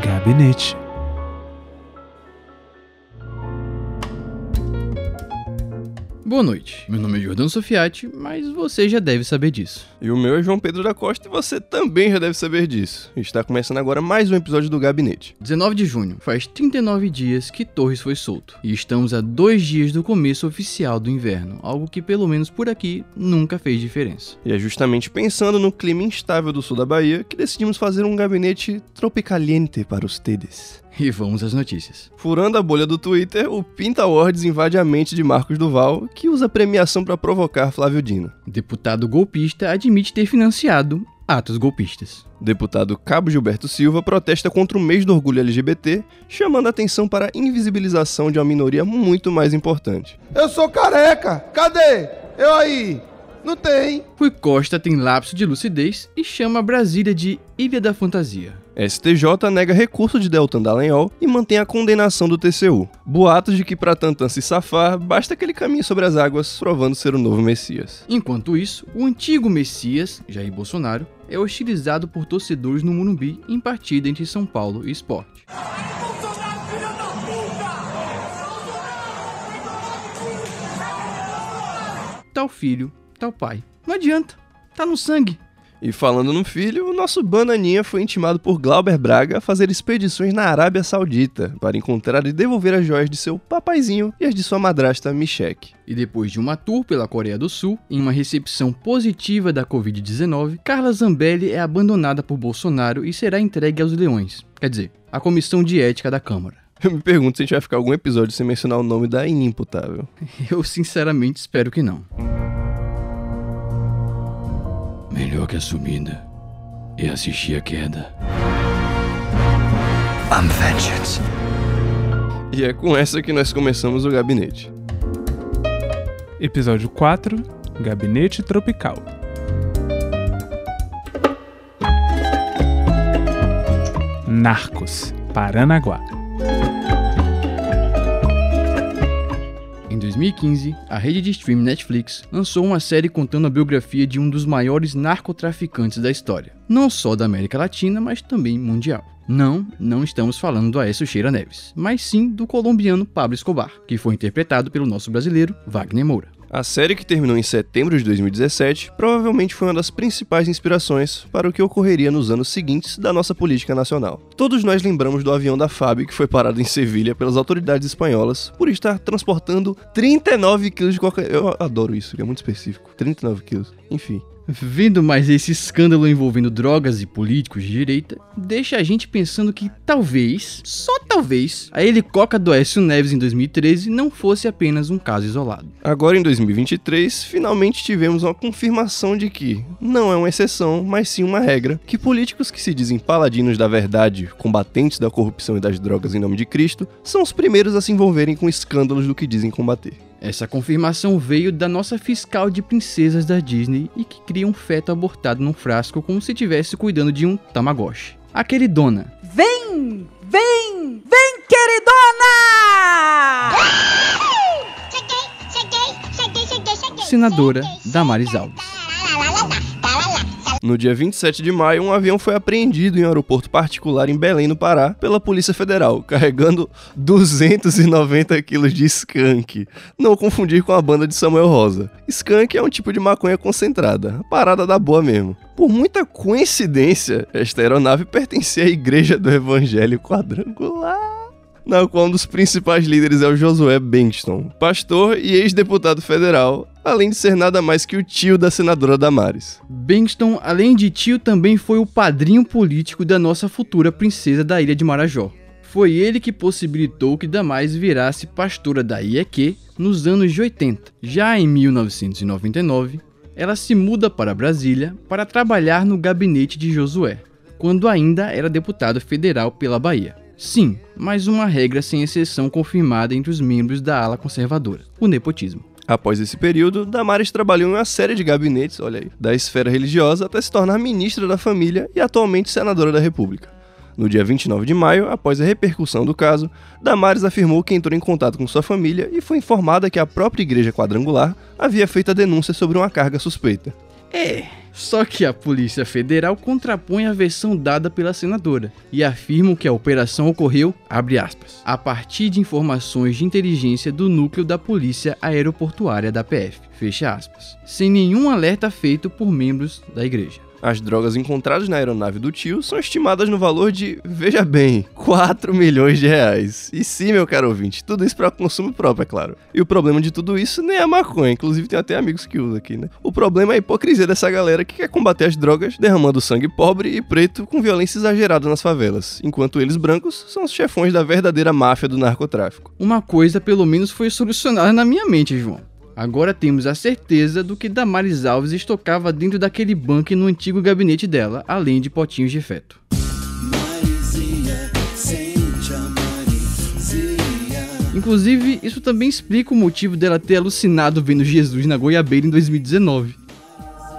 Gabinete. Boa noite, meu nome é Jordão Sofiati, mas você já deve saber disso. E o meu é João Pedro da Costa e você também já deve saber disso. Está começando agora mais um episódio do Gabinete. 19 de junho, faz 39 dias que Torres foi solto, e estamos a dois dias do começo oficial do inverno, algo que pelo menos por aqui nunca fez diferença. E é justamente pensando no clima instável do sul da Bahia que decidimos fazer um gabinete tropicaliente para os tedes. E vamos às notícias. Furando a bolha do Twitter, o Pinta Awards invade a mente de Marcos Duval, que usa a premiação para provocar Flávio Dino. Deputado golpista admite ter financiado atos golpistas. Deputado Cabo Gilberto Silva protesta contra o mês do orgulho LGBT, chamando a atenção para a invisibilização de uma minoria muito mais importante. Eu sou careca! Cadê? Eu aí! Não tem! Rui Costa tem lapso de lucidez e chama Brasília de Ilha da Fantasia. STJ nega recurso de Deltan Dallagnol e mantém a condenação do TCU. Boatos de que para Tantan se safar, basta que ele caminhe sobre as águas, provando ser o novo Messias. Enquanto isso, o antigo Messias, Jair Bolsonaro, é hostilizado por torcedores no Morumbi em partida entre São Paulo e Esporte. Tal filho, tal pai. Não adianta, tá no sangue. E falando no filho, o nosso Bananinha foi intimado por Glauber Braga a fazer expedições na Arábia Saudita para encontrar e devolver as joias de seu papaizinho e as de sua madrasta Michek. E depois de uma tour pela Coreia do Sul, em uma recepção positiva da Covid-19, Carla Zambelli é abandonada por Bolsonaro e será entregue aos leões. Quer dizer, à comissão de ética da Câmara. Eu me pergunto se a gente vai ficar algum episódio sem mencionar o nome da inimputável. Eu sinceramente espero que não. Que a subida é assistir a queda. I'm vengeance. E é com essa que nós começamos o gabinete. Episódio 4 Gabinete Tropical. Narcos, Paranaguá. Em 2015, a rede de streaming Netflix lançou uma série contando a biografia de um dos maiores narcotraficantes da história, não só da América Latina, mas também mundial. Não, não estamos falando do Aécio Cheira Neves, mas sim do colombiano Pablo Escobar, que foi interpretado pelo nosso brasileiro Wagner Moura. A série que terminou em setembro de 2017 provavelmente foi uma das principais inspirações para o que ocorreria nos anos seguintes da nossa política nacional. Todos nós lembramos do avião da FAB que foi parado em Sevilha pelas autoridades espanholas por estar transportando 39 quilos de cocaína. Eu adoro isso, é muito específico. 39 quilos. Enfim. Vendo mais esse escândalo envolvendo drogas e políticos de direita, deixa a gente pensando que talvez, só talvez, a helicoca do Aécio Neves em 2013 não fosse apenas um caso isolado. Agora em 2023, finalmente tivemos uma confirmação de que não é uma exceção, mas sim uma regra, que políticos que se dizem paladinos da verdade, combatentes da corrupção e das drogas em nome de Cristo, são os primeiros a se envolverem com escândalos do que dizem combater. Essa confirmação veio da nossa fiscal de princesas da Disney e que cria um feto abortado num frasco como se estivesse cuidando de um Tamagotchi. A queridona, Vem! Vem! Vem, queridona! senadora Damares Alves. No dia 27 de maio, um avião foi apreendido em um aeroporto particular em Belém, no Pará, pela Polícia Federal, carregando 290 quilos de skunk. Não confundir com a banda de Samuel Rosa. Skunk é um tipo de maconha concentrada, parada da boa mesmo. Por muita coincidência, esta aeronave pertencia à Igreja do Evangelho Quadrangular na qual um dos principais líderes é o Josué Bankston, pastor e ex-deputado federal, além de ser nada mais que o tio da senadora Damares. Bankston, além de tio, também foi o padrinho político da nossa futura princesa da ilha de Marajó. Foi ele que possibilitou que Damares virasse pastora da IEQ nos anos de 80. Já em 1999, ela se muda para Brasília para trabalhar no gabinete de Josué, quando ainda era deputado federal pela Bahia. Sim, mais uma regra sem exceção confirmada entre os membros da ala conservadora: o nepotismo. Após esse período, Damares trabalhou em uma série de gabinetes, olha aí, da esfera religiosa até se tornar ministra da família e atualmente senadora da República. No dia 29 de maio, após a repercussão do caso, Damares afirmou que entrou em contato com sua família e foi informada que a própria igreja quadrangular havia feito a denúncia sobre uma carga suspeita. É, só que a Polícia Federal contrapõe a versão dada pela senadora e afirmam que a operação ocorreu, aspas, a partir de informações de inteligência do núcleo da Polícia Aeroportuária da PF, fecha aspas, sem nenhum alerta feito por membros da igreja. As drogas encontradas na aeronave do tio são estimadas no valor de, veja bem, 4 milhões de reais. E sim, meu caro ouvinte, tudo isso para consumo próprio, é claro. E o problema de tudo isso nem é a maconha, inclusive tem até amigos que usam aqui, né? O problema é a hipocrisia dessa galera que quer combater as drogas derramando sangue pobre e preto com violência exagerada nas favelas, enquanto eles brancos são os chefões da verdadeira máfia do narcotráfico. Uma coisa pelo menos foi solucionada na minha mente, João. Agora temos a certeza do que Damares Alves estocava dentro daquele bunker no antigo gabinete dela, além de potinhos de feto. Inclusive, isso também explica o motivo dela ter alucinado vendo Jesus na goiabeira em 2019.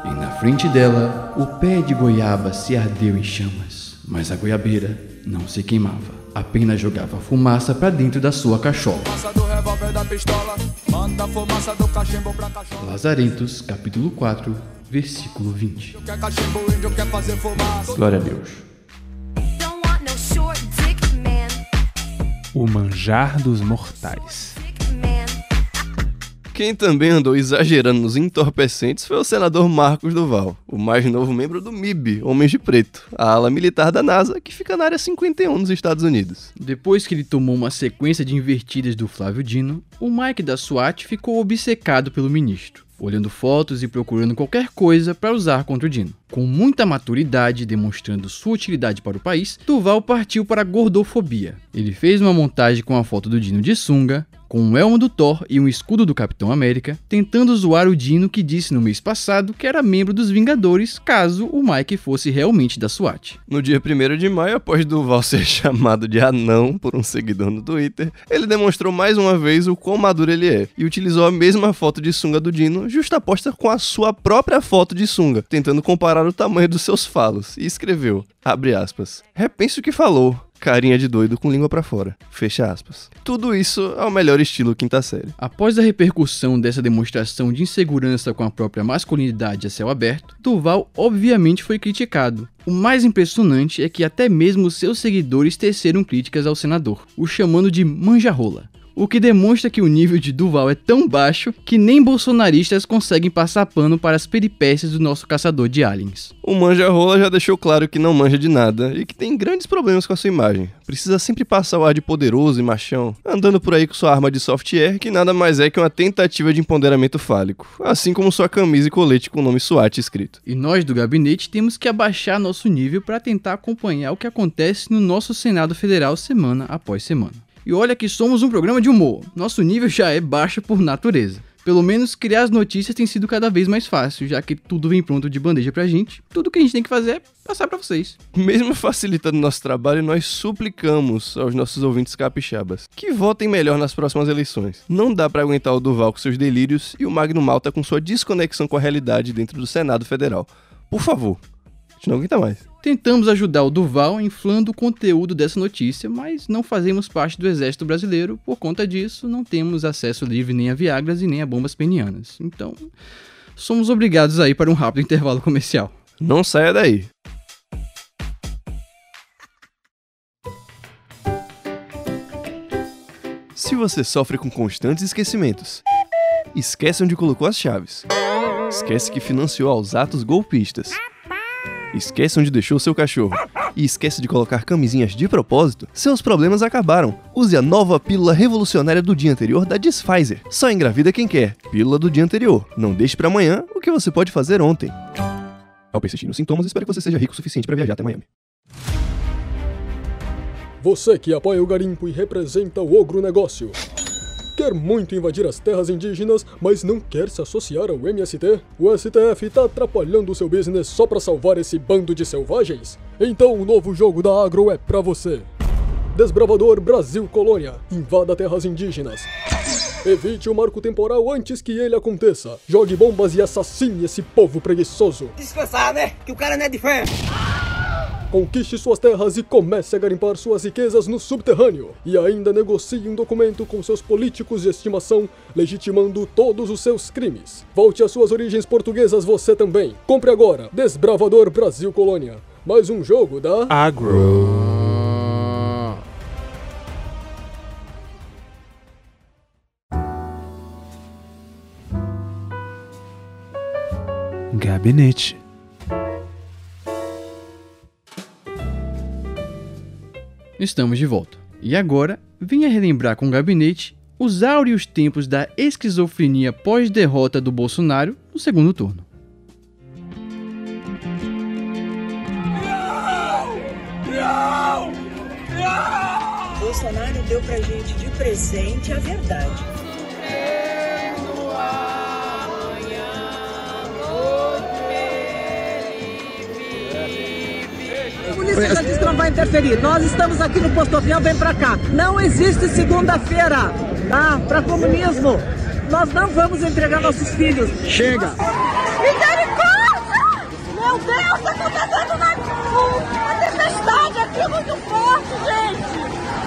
E na frente dela, o pé de goiaba se ardeu em chamas, mas a goiabeira não se queimava, apenas jogava fumaça para dentro da sua cachola. Lazarentos, capítulo 4, versículo 20. Glória a Deus. O manjar dos mortais. Quem também andou exagerando nos entorpecentes foi o senador Marcos Duval, o mais novo membro do MIB, Homens de Preto, a ala militar da NASA que fica na área 51 nos Estados Unidos. Depois que ele tomou uma sequência de invertidas do Flávio Dino, o Mike da SWAT ficou obcecado pelo ministro, olhando fotos e procurando qualquer coisa para usar contra o Dino. Com muita maturidade, demonstrando sua utilidade para o país, Duval partiu para a gordofobia. Ele fez uma montagem com a foto do Dino de sunga, com um elmo do Thor e um escudo do Capitão América, tentando zoar o Dino que disse no mês passado que era membro dos Vingadores caso o Mike fosse realmente da SWAT. No dia 1 de maio, após Duval ser chamado de anão por um seguidor no Twitter, ele demonstrou mais uma vez o quão maduro ele é e utilizou a mesma foto de sunga do Dino, justaposta com a sua própria foto de sunga, tentando comparar o tamanho dos seus falos, e escreveu, abre aspas, repense o que falou, carinha de doido com língua pra fora, fecha aspas. Tudo isso é o melhor estilo quinta série. Após a repercussão dessa demonstração de insegurança com a própria masculinidade a céu aberto, Duval obviamente foi criticado. O mais impressionante é que até mesmo seus seguidores teceram críticas ao senador, o chamando de manjarrola. O que demonstra que o nível de Duval é tão baixo que nem bolsonaristas conseguem passar pano para as peripécias do nosso caçador de aliens. O Manja Rola já deixou claro que não manja de nada e que tem grandes problemas com a sua imagem. Precisa sempre passar o ar de poderoso e machão, andando por aí com sua arma de software, que nada mais é que uma tentativa de empoderamento fálico, assim como sua camisa e colete com o nome SWAT escrito. E nós do gabinete temos que abaixar nosso nível para tentar acompanhar o que acontece no nosso Senado Federal semana após semana. E olha que somos um programa de humor, nosso nível já é baixo por natureza. Pelo menos criar as notícias tem sido cada vez mais fácil, já que tudo vem pronto de bandeja pra gente. Tudo que a gente tem que fazer é passar pra vocês. Mesmo facilitando nosso trabalho, nós suplicamos aos nossos ouvintes capixabas que votem melhor nas próximas eleições. Não dá pra aguentar o Duval com seus delírios e o Magno Malta com sua desconexão com a realidade dentro do Senado Federal. Por favor, a gente não aguenta mais. Tentamos ajudar o Duval inflando o conteúdo dessa notícia, mas não fazemos parte do exército brasileiro. Por conta disso, não temos acesso livre nem a Viagras e nem a bombas penianas. Então, somos obrigados a ir para um rápido intervalo comercial. Não saia daí. Se você sofre com constantes esquecimentos, esquece onde colocou as chaves, esquece que financiou aos atos golpistas, esquece onde deixou seu cachorro e esquece de colocar camisinhas de propósito, seus problemas acabaram. Use a nova pílula revolucionária do dia anterior da Pfizer. Só engravida quem quer. Pílula do dia anterior. Não deixe para amanhã o que você pode fazer ontem. Ao persistir nos sintomas, espero que você seja rico o suficiente para viajar até Miami. Você que apoia o garimpo e representa o ogro negócio. Quer muito invadir as terras indígenas, mas não quer se associar ao MST? O STF tá atrapalhando o seu business só pra salvar esse bando de selvagens? Então o novo jogo da Agro é pra você. Desbravador Brasil Colônia. Invada terras indígenas. Evite o marco temporal antes que ele aconteça. Jogue bombas e assassine esse povo preguiçoso. Descansar, né? Que o cara não é de ferro. Conquiste suas terras e comece a garimpar suas riquezas no subterrâneo. E ainda negocie um documento com seus políticos de estimação, legitimando todos os seus crimes. Volte às suas origens portuguesas você também. Compre agora Desbravador Brasil Colônia. Mais um jogo da Agro. Gabinete. Estamos de volta. E agora, venha relembrar com o gabinete os áureos tempos da esquizofrenia pós-derrota do Bolsonaro no segundo turno. Bolsonaro deu pra gente de presente a verdade. A polícia já disse que não vai interferir. Nós estamos aqui no posto avião, vem pra cá. Não existe segunda-feira, tá? Pra comunismo. Nós não vamos entregar nossos filhos. Chega! Misericórdia! Meu Deus, tá acontecendo uma, uma tempestade aqui muito forte, gente!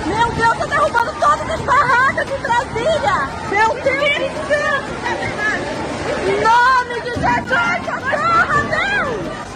Meu Deus, tá derrubando todas as barracas de Brasília! Meu Deus do céu! Em nome de Jesus, socorra, Deus!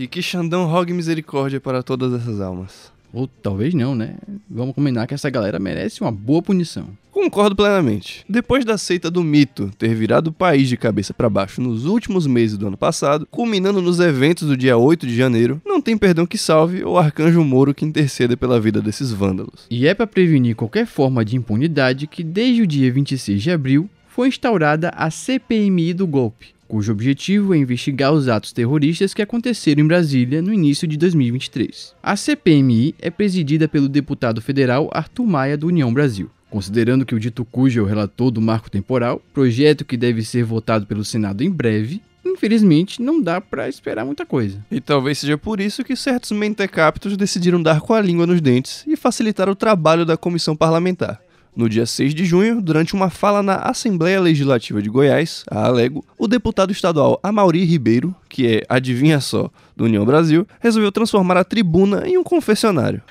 E que Xandão rogue misericórdia para todas essas almas. Ou talvez não, né? Vamos combinar que essa galera merece uma boa punição. Concordo plenamente. Depois da seita do mito ter virado o país de cabeça para baixo nos últimos meses do ano passado, culminando nos eventos do dia 8 de janeiro, não tem perdão que salve ou arcanjo Moro que interceda pela vida desses vândalos. E é para prevenir qualquer forma de impunidade que desde o dia 26 de abril foi instaurada a CPMI do golpe, cujo objetivo é investigar os atos terroristas que aconteceram em Brasília no início de 2023. A CPMI é presidida pelo deputado federal Arthur Maia do União Brasil. Considerando que o dito cujo é o relator do marco temporal, projeto que deve ser votado pelo Senado em breve, infelizmente não dá para esperar muita coisa. E talvez seja por isso que certos mentecaptos decidiram dar com a língua nos dentes e facilitar o trabalho da comissão parlamentar. No dia 6 de junho, durante uma fala na Assembleia Legislativa de Goiás, a Alego, o deputado estadual Amauri Ribeiro, que é, adivinha só, do União Brasil, resolveu transformar a tribuna em um confessionário.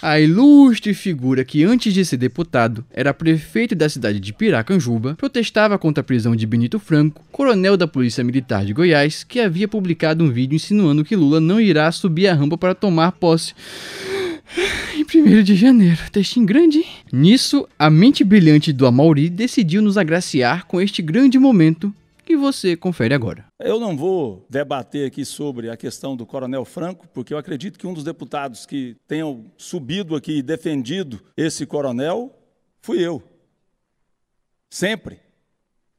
A ilustre figura que antes de ser deputado era prefeito da cidade de Piracanjuba protestava contra a prisão de Benito Franco, coronel da Polícia Militar de Goiás, que havia publicado um vídeo insinuando que Lula não irá subir a rampa para tomar posse. Em 1 de janeiro, textinho grande. Nisso, a mente brilhante do Amauri decidiu nos agraciar com este grande momento que você confere agora. Eu não vou debater aqui sobre a questão do Coronel Franco, porque eu acredito que um dos deputados que tenham subido aqui e defendido esse coronel fui eu. Sempre.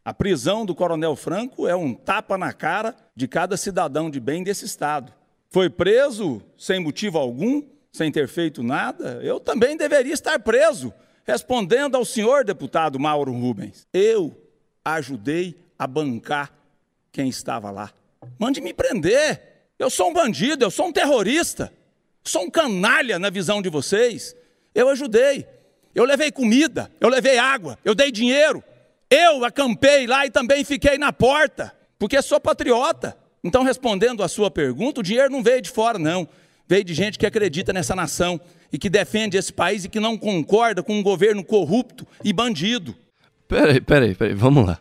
A prisão do Coronel Franco é um tapa na cara de cada cidadão de bem desse Estado. Foi preso sem motivo algum, sem ter feito nada. Eu também deveria estar preso, respondendo ao senhor deputado Mauro Rubens. Eu ajudei a bancar quem estava lá. Mande me prender. Eu sou um bandido, eu sou um terrorista. Sou um canalha na visão de vocês. Eu ajudei. Eu levei comida, eu levei água, eu dei dinheiro. Eu acampei lá e também fiquei na porta, porque sou patriota. Então, respondendo à sua pergunta, o dinheiro não veio de fora, não. Veio de gente que acredita nessa nação e que defende esse país e que não concorda com um governo corrupto e bandido. Peraí, peraí, peraí, vamos lá.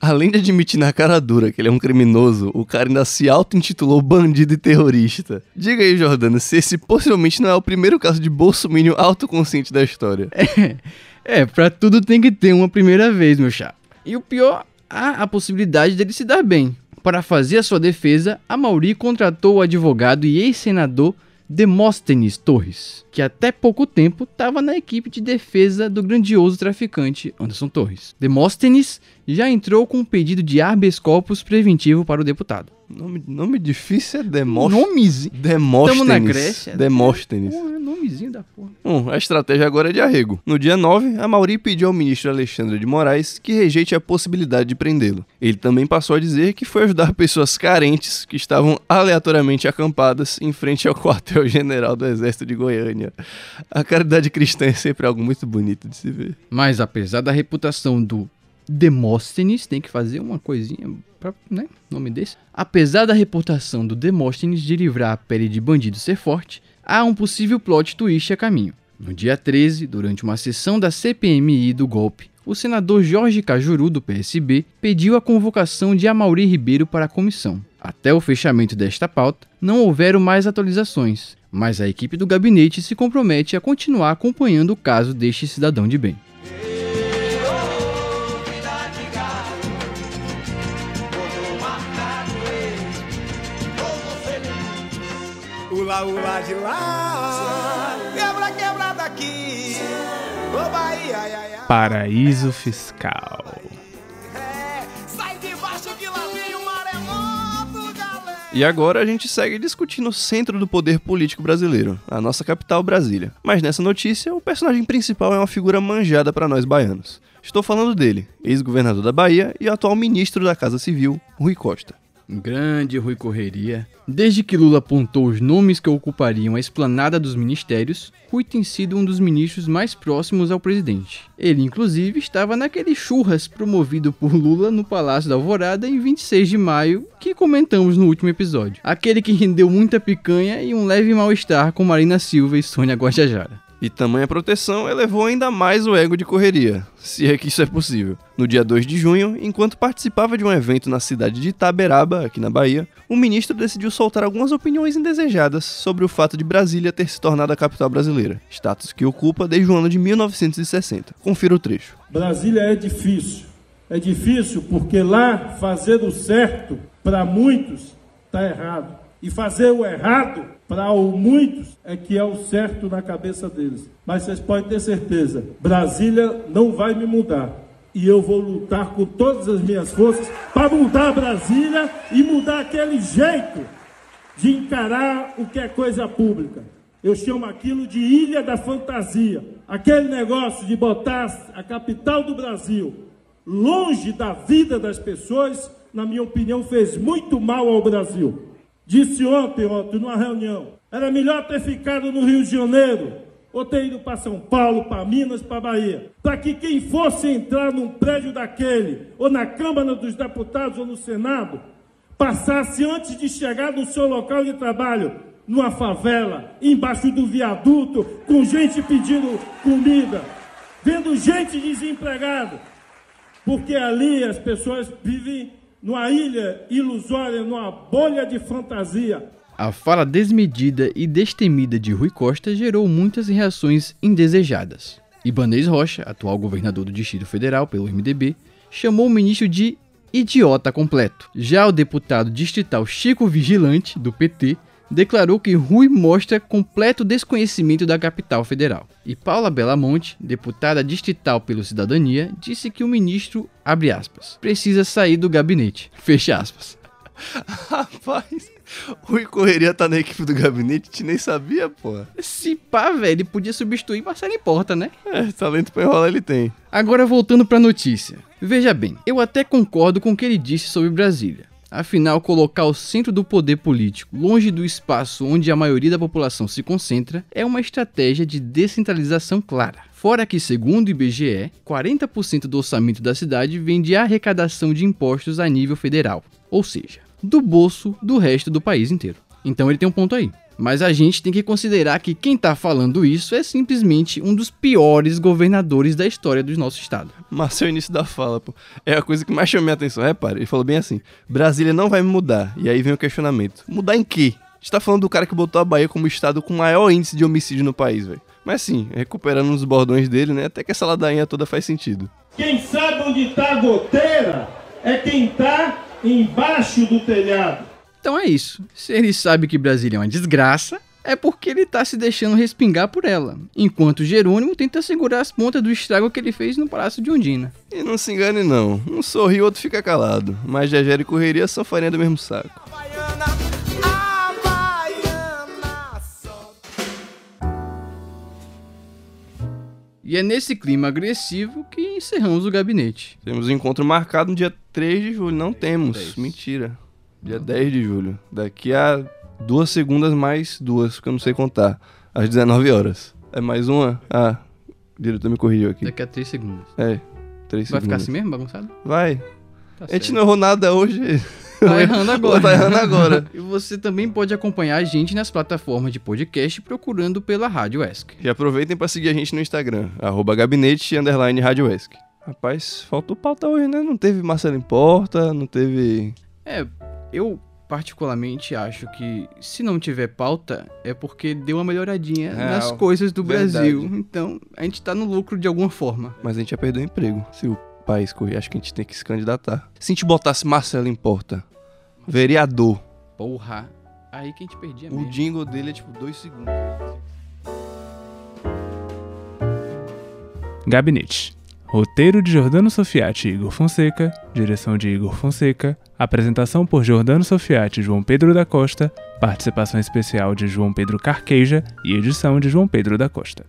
Além de admitir na cara dura que ele é um criminoso, o cara ainda se auto-intitulou bandido e terrorista. Diga aí, Jordano, se esse possivelmente não é o primeiro caso de bolsominion autoconsciente da história. É, é, pra tudo tem que ter uma primeira vez, meu chapa. E o pior, há a possibilidade dele se dar bem. Para fazer a sua defesa, a Mauri contratou o advogado e ex-senador Demóstenes Torres, que até pouco tempo estava na equipe de defesa do grandioso traficante Anderson Torres. Demóstenes já entrou com um pedido de habeas corpus preventivo para o deputado. Nome, nome difícil é Demóstenes. Nomezinho. Demóstenes. Tamo na Grécia. Demóstenes. Porra, nomezinho da porra. Bom, a estratégia agora é de arrego. No dia 9, a Mauri pediu ao ministro Alexandre de Moraes que rejeite a possibilidade de prendê-lo. Ele também passou a dizer que foi ajudar pessoas carentes que estavam aleatoriamente acampadas em frente ao quartel-general do Exército de Goiânia. A caridade cristã é sempre algo muito bonito de se ver. Mas apesar da reputação do Demóstenes, tem que fazer uma coisinha pra, né, nome desse. Apesar da reputação do Demóstenes de livrar a pele de bandido ser forte, há um possível plot twist a caminho. No dia 13, durante uma sessão da CPMI do golpe, o senador Jorge Cajuru, do PSB, pediu a convocação de Amaury Ribeiro para a comissão. Até o fechamento desta pauta, não houveram mais atualizações, mas a equipe do gabinete se compromete a continuar acompanhando o caso deste cidadão de bem. Ula, ula de lá, quebra, quebra daqui. Ô Bahia, ai, ai, ai. Paraíso Fiscal. É, sai de baixo que lá vem o maremoto, galera. E agora a gente segue discutindo o centro do poder político brasileiro, a nossa capital, Brasília. Mas nessa notícia, o personagem principal é uma figura manjada para nós baianos. Estou falando dele, ex-governador da Bahia e atual ministro da Casa Civil, Rui Costa. Grande Rui Correria. Desde que Lula apontou os nomes que ocupariam a esplanada dos ministérios, Rui tem sido um dos ministros mais próximos ao presidente. Ele, inclusive, estava naquele churras promovido por Lula no Palácio da Alvorada em 26 de maio, que comentamos no último episódio. Aquele que rendeu muita picanha e um leve mal-estar com Marina Silva e Sônia Guajajara. E tamanha proteção elevou ainda mais o ego de correria, se é que isso é possível. No dia 2 de junho, enquanto participava de um evento na cidade de Itaberaba, aqui na Bahia, o ministro decidiu soltar algumas opiniões indesejadas sobre o fato de Brasília ter se tornado a capital brasileira, status que ocupa desde o ano de 1960. Confira o trecho. Brasília é difícil. É difícil porque lá fazer o certo para muitos está errado. E fazer o errado para muitos é que é o certo na cabeça deles. Mas vocês podem ter certeza, Brasília não vai me mudar. E eu vou lutar com todas as minhas forças para mudar Brasília e mudar aquele jeito de encarar o que é coisa pública. Eu chamo aquilo de ilha da fantasia. Aquele negócio de botar a capital do Brasil longe da vida das pessoas, na minha opinião, fez muito mal ao Brasil. Disse ontem, ontem, numa reunião, era melhor ter ficado no Rio de Janeiro ou ter ido para São Paulo, para Minas, para Bahia, para que quem fosse entrar num prédio daquele, ou na Câmara dos Deputados ou no Senado, passasse antes de chegar no seu local de trabalho, numa favela, embaixo do viaduto, com gente pedindo comida, vendo gente desempregada, porque ali as pessoas vivem numa ilha ilusória, numa bolha de fantasia. A fala desmedida e destemida de Rui Costa gerou muitas reações indesejadas. Ibanez Rocha, atual governador do Distrito Federal pelo MDB, chamou o ministro de idiota completo. Já o deputado distrital Chico Vigilante, do PT, declarou que Rui mostra completo desconhecimento da capital federal. E Paula Belamonte, deputada distrital pelo Cidadania, disse que o ministro, abre aspas, precisa sair do gabinete, fecha aspas. Rapaz, Rui Correria tá na equipe do gabinete, a gente nem sabia, pô. Se pá, velho, ele podia substituir Marcelo Porta, né? É, talento pra enrolar ele tem. Agora voltando pra notícia. Veja bem, eu até concordo com o que ele disse sobre Brasília. Afinal, colocar o centro do poder político longe do espaço onde a maioria da população se concentra é uma estratégia de descentralização clara. Fora que, segundo o IBGE, 40% do orçamento da cidade vem de arrecadação de impostos a nível federal, ou seja, do bolso do resto do país inteiro. Então ele tem um ponto aí. Mas a gente tem que considerar que quem tá falando isso é simplesmente um dos piores governadores da história do nosso estado. Mas seu início da fala, pô, é a coisa que mais chamou minha atenção. Repara, ele falou bem assim: Brasília não vai me mudar. E aí vem o questionamento: mudar em quê? A gente tá falando do cara que botou a Bahia como estado com o maior índice de homicídio no país, velho. Mas sim, recuperando os bordões dele, né? Até que essa ladainha toda faz sentido. Quem sabe onde está a goteira é quem está embaixo do telhado. Então é isso. Se ele sabe que Brasília é uma desgraça, é porque ele tá se deixando respingar por ela. Enquanto Jerônimo tenta segurar as pontas do estrago que ele fez no Palácio de Ondina. E não se engane não, um sorri o outro fica calado. Mas Gegé e Correria são farinha do mesmo saco. A Baiana só E é nesse clima agressivo que encerramos o gabinete. Temos um encontro marcado no dia 3 de julho. Não temos. Mentira. Dia 10 de julho. Daqui a duas segundas mais duas, que eu não sei contar. Às 19 horas. É mais uma? Ah, o diretor me corrigiu aqui. Daqui a 3 segundos. É. Três Vai ficar segundos. assim mesmo, bagunçado? Vai. Tá a gente certo. não errou nada hoje. Tá errando agora. Tá errando agora. e você também pode acompanhar a gente nas plataformas de podcast procurando pela Rádio ESC. E aproveitem pra seguir a gente no Instagram, arroba gabinete underline Rádio Esc. Rapaz, faltou pauta hoje, né? Não teve Marcelo Importa, não teve. É, eu particularmente acho que se não tiver pauta é porque deu uma melhoradinha É, nas coisas do verdade. Brasil. Então a gente tá no lucro de alguma forma. Mas a gente ia perder o emprego se o país correr. Acho que a gente tem que se candidatar. Se a gente botasse Marcelo Importa, vereador, Porra, aí que a gente perdia o mesmo. jingle dele é tipo dois segundos. Gabinete. Roteiro de Jordano Sofiati e Igor Fonseca, direção de Igor Fonseca, apresentação por Jordano Sofiati e João Pedro da Costa, participação especial de João Pedro Carqueja e edição de João Pedro da Costa.